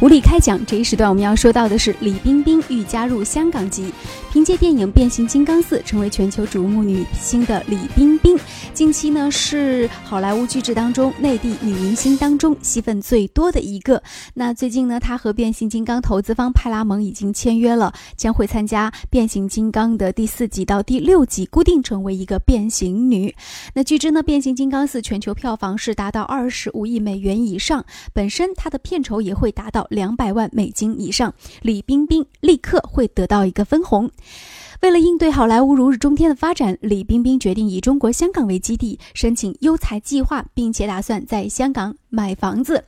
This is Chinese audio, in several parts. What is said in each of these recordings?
无理开讲这一时段，我们要说到的是李冰冰欲加入香港籍。凭借电影《变形金刚四》成为全球瞩目女星的李冰冰，近期呢是好莱坞巨制当中内地女明星当中戏份最多的一个。那最近呢，她和变形金刚投资方派拉蒙已经签约了，将会参加变形金刚的第四集到第六集，固定成为一个变形女。那据知呢，《变形金刚四》全球票房是达到二十五亿美元以上，本身它的片酬也会达到。两百万美金以上，李冰冰立刻会得到一个分红。为了应对好莱坞如日中天的发展，李冰冰决定以中国香港为基地，申请优才计划，并且打算在香港买房子。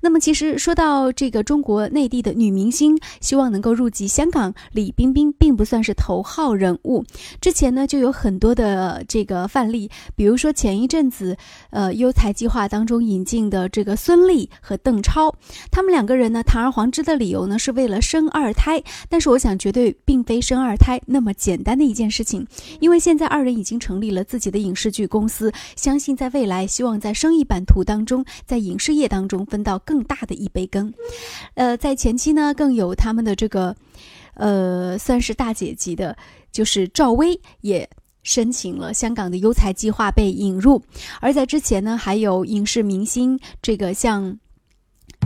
那么，其实说到这个中国内地的女明星，希望能够入籍香港，李冰冰并不算是头号人物。之前呢，就有很多的这个范例，比如说前一阵子，呃，优才计划当中引进的这个孙俪和邓超，他们两个人，堂而皇之的理由呢，是为了生二胎。但是，我想绝对并非生二胎那么简单的一件事情，因为现在二人已经成立了自己的影视剧公司，相信在未来，希望在生意版图当中，在影视业当中分到。更大的一杯羹，呃，在前期呢，更有他们的这个，呃，算是大姐级的，就是赵薇也申请了香港的优才计划被引入，而在之前呢，还有影视明星，这个像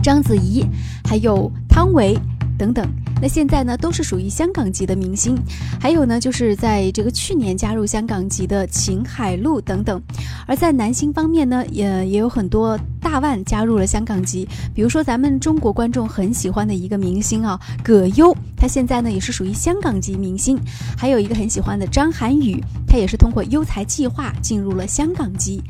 章子怡，还有汤唯。等等，那现在呢都是属于香港籍的明星，还有呢就是在这个去年加入香港籍的秦海璐等等，而在男星方面呢也也有很多大腕加入了香港籍，比如说咱们中国观众很喜欢的一个明星啊葛优，他现在呢也是属于香港籍明星，还有一个很喜欢的张涵予，他也是通过优才计划进入了香港籍，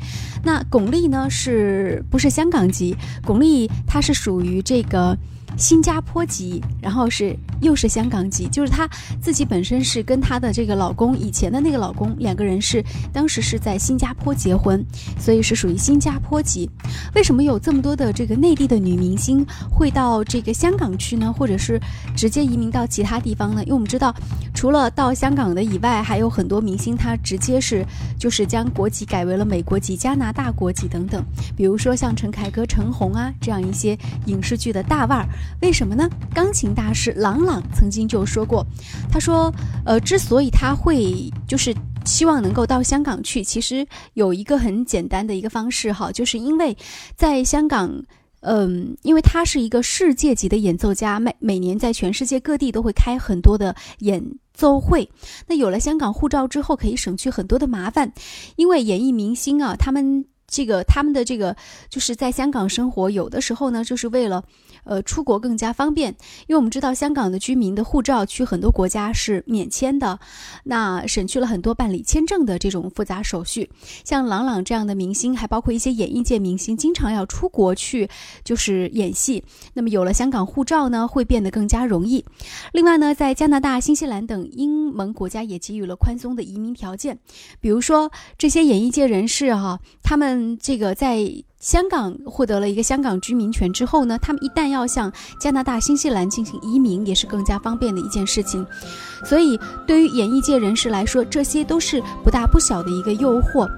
那巩俐呢是不是香港籍？巩俐她是属于这个。新加坡籍，然后是又是香港籍，就是她自己本身是跟她的这个老公以前的那个老公两个人是当时是在新加坡结婚，所以是属于新加坡籍。为什么有这么多的这个内地的女明星会到这个香港去呢？或者是直接移民到其他地方呢？因为我们知道，除了到香港的以外，还有很多明星她直接是就是将国籍改为了美国籍、加拿大国籍等等。比如说像陈凯歌、陈红啊这样一些影视剧的大腕儿。为什么呢？钢琴大师郎朗曾经就说过，他说，呃，之所以他会就是希望能够到香港去，其实有一个很简单的一个方式哈，就是因为在香港，嗯，因为他是一个世界级的演奏家，每每年在全世界各地都会开很多的演奏会。那有了香港护照之后，可以省去很多的麻烦，因为演艺明星啊，他们这个他们的这个就是在香港生活，有的时候呢，就是为了。呃，出国更加方便，因为我们知道香港的居民的护照去很多国家是免签的，那省去了很多办理签证的这种复杂手续。像朗朗这样的明星，还包括一些演艺界明星，经常要出国去就是演戏。那么有了香港护照呢，会变得更加容易。另外呢，在加拿大、新西兰等英盟国家也给予了宽松的移民条件，比如说这些演艺界人士哈，他们这个在。香港获得了一个香港居民权之后呢，他们一旦要向加拿大、新西兰进行移民，也是更加方便的一件事情。所以，对于演艺界人士来说，这些都是不大不小的一个诱惑。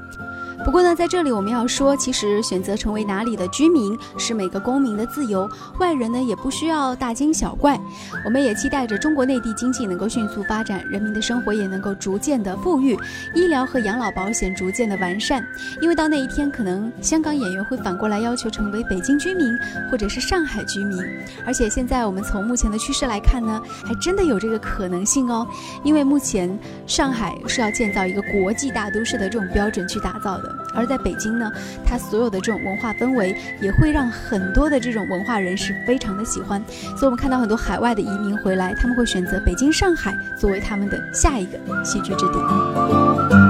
不过呢，在这里我们要说，其实选择成为哪里的居民是每个公民的自由，外人呢也不需要大惊小怪。我们也期待着中国内地经济能够迅速发展，人民的生活也能够逐渐的富裕，医疗和养老保险逐渐的完善。因为到那一天，可能香港演员会反过来要求成为北京居民或者是上海居民。而且现在我们从目前的趋势来看呢，还真的有这个可能性哦。因为目前上海是要建造一个国际大都市的这种标准去打造的。而在北京呢，它所有的这种文化氛围也会让很多的这种文化人士非常的喜欢，所以我们看到很多海外的移民回来，他们会选择北京、上海作为他们的下一个栖居之地。